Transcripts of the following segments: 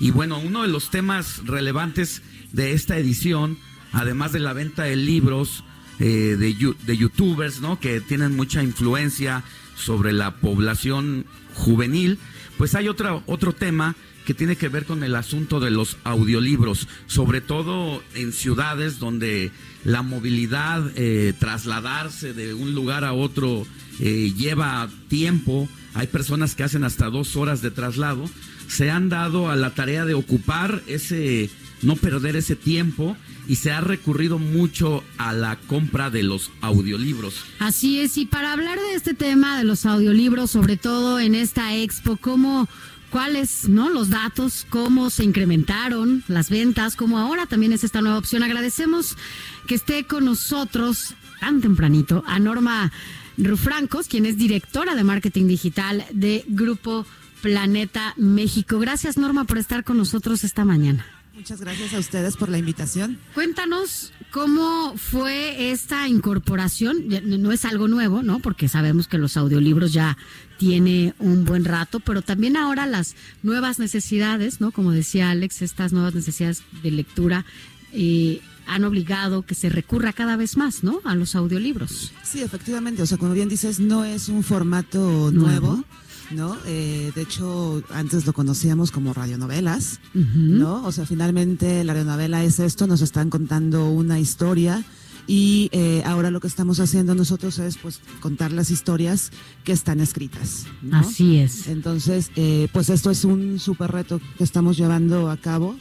Y bueno, uno de los temas relevantes de esta edición, además de la venta de libros eh, de, de youtubers, ¿no? Que tienen mucha influencia sobre la población juvenil, pues hay otra, otro tema que tiene que ver con el asunto de los audiolibros, sobre todo en ciudades donde la movilidad, eh, trasladarse de un lugar a otro eh, lleva tiempo, hay personas que hacen hasta dos horas de traslado, se han dado a la tarea de ocupar ese, no perder ese tiempo y se ha recurrido mucho a la compra de los audiolibros. Así es, y para hablar de este tema de los audiolibros, sobre todo en esta expo, ¿cómo cuáles, ¿no? Los datos, cómo se incrementaron las ventas, cómo ahora también es esta nueva opción. Agradecemos que esté con nosotros tan tempranito a Norma Rufrancos, quien es directora de marketing digital de Grupo Planeta México. Gracias, Norma, por estar con nosotros esta mañana. Muchas gracias a ustedes por la invitación. Cuéntanos cómo fue esta incorporación. No es algo nuevo, ¿no? Porque sabemos que los audiolibros ya tiene un buen rato, pero también ahora las nuevas necesidades, ¿no? Como decía Alex, estas nuevas necesidades de lectura eh, han obligado que se recurra cada vez más, ¿no? A los audiolibros. Sí, efectivamente. O sea, como bien dices, no es un formato nuevo ¿no? Eh, de hecho, antes lo conocíamos como radionovelas, ¿no? O sea, finalmente la radionovela es esto, nos están contando una historia y eh, ahora lo que estamos haciendo nosotros es pues contar las historias que están escritas. Así es. Entonces, eh, pues esto es un súper reto que estamos llevando a cabo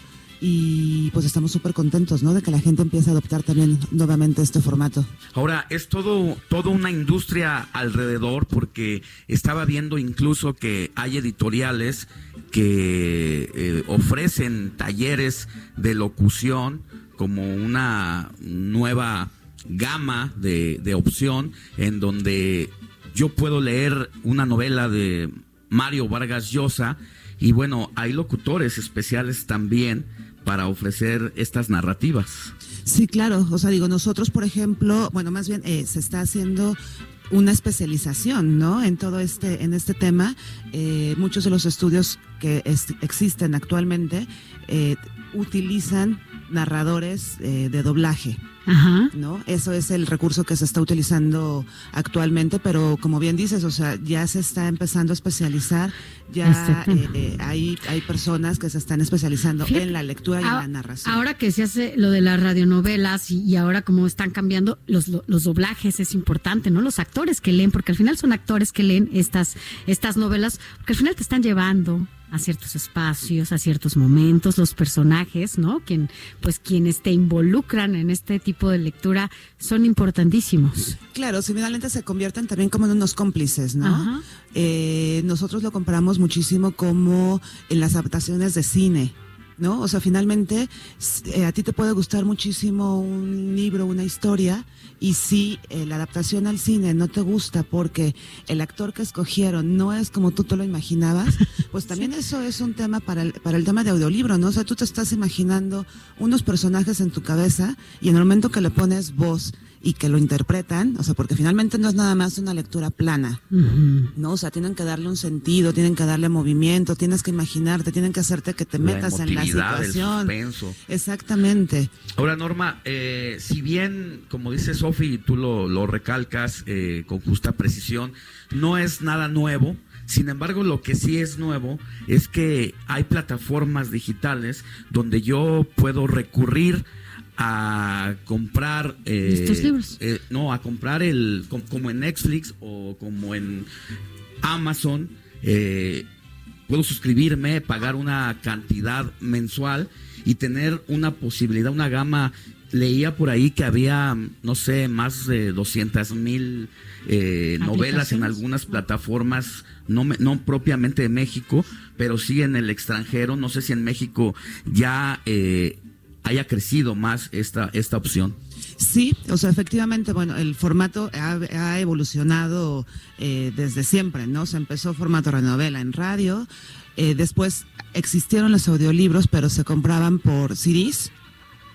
y pues estamos súper contentos, ¿no? De que la gente empiece a adoptar también nuevamente este formato. Ahora, es todo, todo una industria alrededor porque estaba viendo incluso que hay editoriales que eh, ofrecen talleres de locución como una nueva gama de, de opción en donde yo puedo leer una novela de Mario Vargas Llosa y bueno, hay locutores especiales también para ofrecer estas narrativas. Sí, claro. O sea, digo, nosotros, por ejemplo, bueno, más bien eh, se está haciendo una especialización, ¿no? En todo este, en este tema, eh, muchos de los estudios que existen actualmente eh, utilizan narradores de doblaje. Ajá. ¿no? Eso es el recurso que se está utilizando actualmente, pero como bien dices, o sea, ya se está empezando a especializar, ya eh, hay, hay personas que se están especializando en la lectura y en la narración. Ahora que se hace lo de las radionovelas y, ahora como están cambiando los, los doblajes, es importante, ¿no? Los actores que leen, porque al final son actores que leen estas, estas novelas, porque al final te están llevando a ciertos espacios, a ciertos momentos, los personajes, ¿no? Quien, pues quienes te involucran en este tipo de lectura son importantísimos. Claro, finalmente se convierten también como en unos cómplices, ¿no? Eh, nosotros lo compramos muchísimo como en las adaptaciones de cine. ¿No? O sea, finalmente eh, a ti te puede gustar muchísimo un libro, una historia, y si eh, la adaptación al cine no te gusta porque el actor que escogieron no es como tú te lo imaginabas, pues también eso es un tema para el, para el tema de audiolibro, ¿no? O sea, tú te estás imaginando unos personajes en tu cabeza y en el momento que le pones voz y que lo interpretan, o sea, porque finalmente no es nada más una lectura plana, ¿no? O sea, tienen que darle un sentido, tienen que darle movimiento, tienes que imaginarte, tienen que hacerte que te metas en la situación. Exactamente. Ahora, Norma, eh, si bien, como dice Sofi, tú lo, lo recalcas eh, con justa precisión, no es nada nuevo. Sin embargo, lo que sí es nuevo es que hay plataformas digitales donde yo puedo recurrir a comprar eh, libros. eh, no a comprar el como, en Netflix o como en Amazon eh, puedo suscribirme pagar una cantidad mensual y tener una posibilidad una gama. Leía por ahí que había, no sé, más de 200 mil eh, novelas en algunas plataformas, no, no propiamente de México, pero sí en el extranjero. No sé si en México ya eh, haya crecido más esta, esta opción. Sí, o sea, efectivamente, bueno, el formato ha, evolucionado eh, desde siempre, ¿no? Se empezó formato renovela en radio, eh, después existieron los audiolibros, pero se compraban por CDs,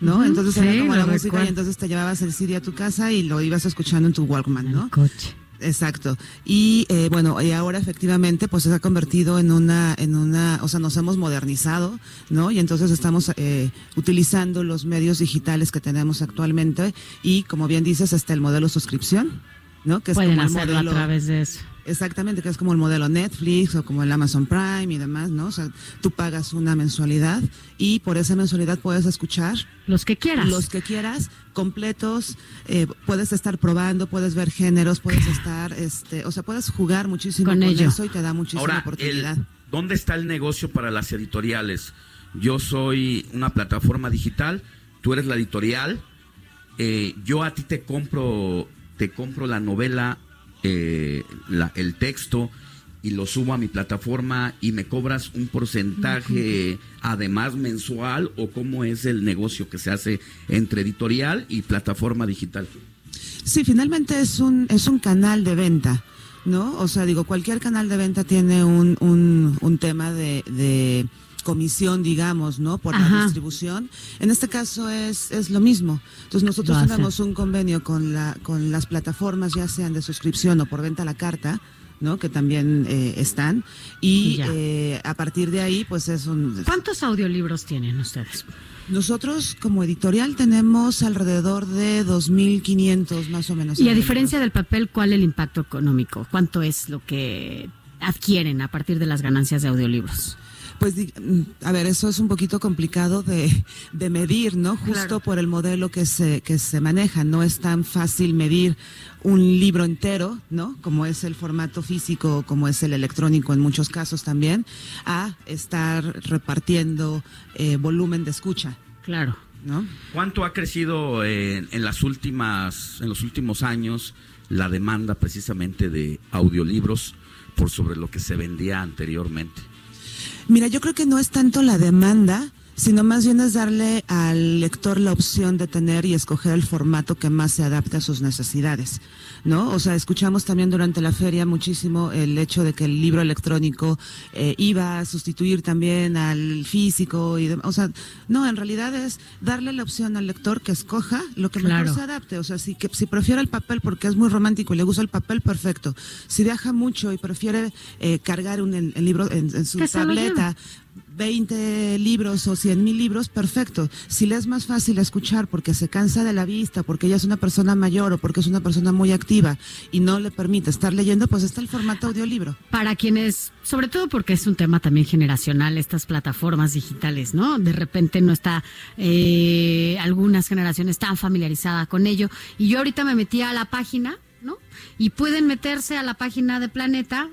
¿no? Entonces era como la música y entonces te llevabas el CD a tu casa y lo ibas escuchando en tu Walkman, ¿no? coche. Exacto. Y eh, bueno, y ahora efectivamente pues se ha convertido en una, en una, o sea, nos hemos modernizado, ¿no? Y entonces estamos eh, utilizando los medios digitales que tenemos actualmente y como bien dices, hasta el modelo suscripción, ¿no? Que es como el modelo, a través de eso. Exactamente, que es como el modelo Netflix o como el Amazon Prime y demás, ¿no? O sea, tú pagas una mensualidad y por esa mensualidad puedes escuchar. Los que quieras. Los que quieras, completos, eh, puedes estar probando, puedes ver géneros, puedes estar, este, o sea, puedes jugar muchísimo con, eso y te da muchísima oportunidad. ¿Dónde está el negocio para las editoriales? Yo soy una plataforma digital, tú eres la editorial, eh, yo a ti te compro, te compro la novela eh, el texto y lo subo a mi plataforma y me cobras un porcentaje además mensual o cómo es el negocio que se hace entre editorial y plataforma digital? Sí, finalmente es un, es un canal de venta. ¿No? O sea, digo, cualquier canal de venta tiene un, un, un tema de, de comisión, digamos, ¿no? Por la distribución. En este caso es, es lo mismo. Entonces nosotros tenemos un convenio con, la, con las plataformas, ya sean de suscripción o por venta a la carta, ¿no? Que también eh, están. Y eh, a partir de ahí, pues es un... ¿Cuántos audiolibros tienen ustedes? Nosotros como editorial tenemos alrededor de 2.500 más o menos. Y a diferencia del papel, ¿cuál es el impacto económico? ¿Cuánto es lo que adquieren a partir de las ganancias de audiolibros? Pues, mm, a ver, eso es un poquito complicado de, de medir, ¿no? Justo por el modelo que se, que se maneja. No es tan fácil medir un libro entero, ¿no? Como es el formato físico, como es el electrónico en muchos casos también, a estar repartiendo eh, volumen de escucha. Claro. ¿No? ¿Cuánto ha crecido en, en, las últimas, en los últimos años la demanda precisamente de audiolibros por sobre lo que se vendía anteriormente? Mira, yo creo que no es tanto la demanda, sino más bien es darle al lector la opción de tener y escoger el formato que más se adapte a sus necesidades. ¿no? O sea, escuchamos también durante la feria muchísimo el hecho de que el libro electrónico eh, iba a sustituir también al físico y o sea, no, en realidad es darle la opción al lector que escoja lo que mejor se adapte, o sea, si que si prefiere el papel porque es muy romántico y le gusta el papel, perfecto. Si viaja mucho y prefiere eh, cargar un el, libro en, su tableta 20 libros o 100 mil libros, perfecto. Si le es más fácil escuchar porque se cansa de la vista, porque ella es una persona mayor o porque es una persona muy activa y no le permite estar leyendo, pues está el formato audiolibro. Para quienes, sobre todo porque es un tema también generacional, estas plataformas digitales, ¿no? De repente no está eh, algunas generaciones tan familiarizadas con ello. Y yo ahorita me metí a la página, ¿no? Y pueden meterse a la página de Planeta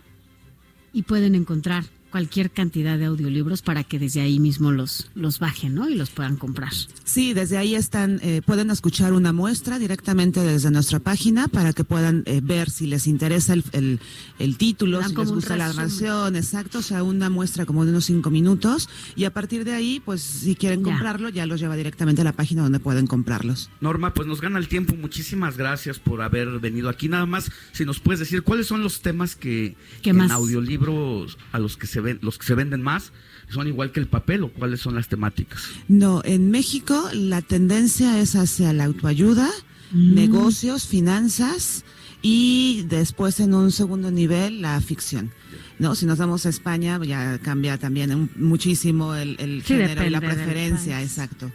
y pueden encontrar cualquier cantidad de audiolibros para que desde ahí mismo los, los bajen ¿no? y los puedan comprar. Sí, desde ahí están, eh, pueden escuchar una muestra directamente desde nuestra página para que puedan eh, ver si les interesa el, el, título, si les gusta la narración, exacto, o sea, una muestra como de unos cinco minutos y a partir de ahí, pues si quieren comprarlo, ya los lleva directamente a la página donde pueden comprarlos. Norma, pues nos gana el tiempo, muchísimas gracias por haber venido aquí. Nada más, si nos puedes decir cuáles son los temas que en audiolibros a los que se los que se venden más son igual que el papel o cuáles son las temáticas? No, en México la tendencia es hacia la autoayuda, mm. negocios, finanzas y después en un segundo nivel la ficción. No, si nos vamos a España ya cambia también muchísimo el, género y la preferencia, exacto.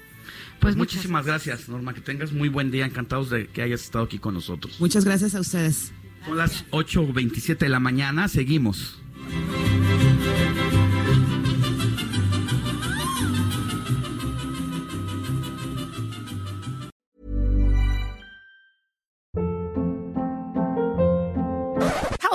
Pues, pues muchísimas gracias, Norma. Que tengas muy buen día. Encantados de que hayas estado aquí con nosotros. Muchas gracias a ustedes. Son las 8.27 de la mañana. Seguimos.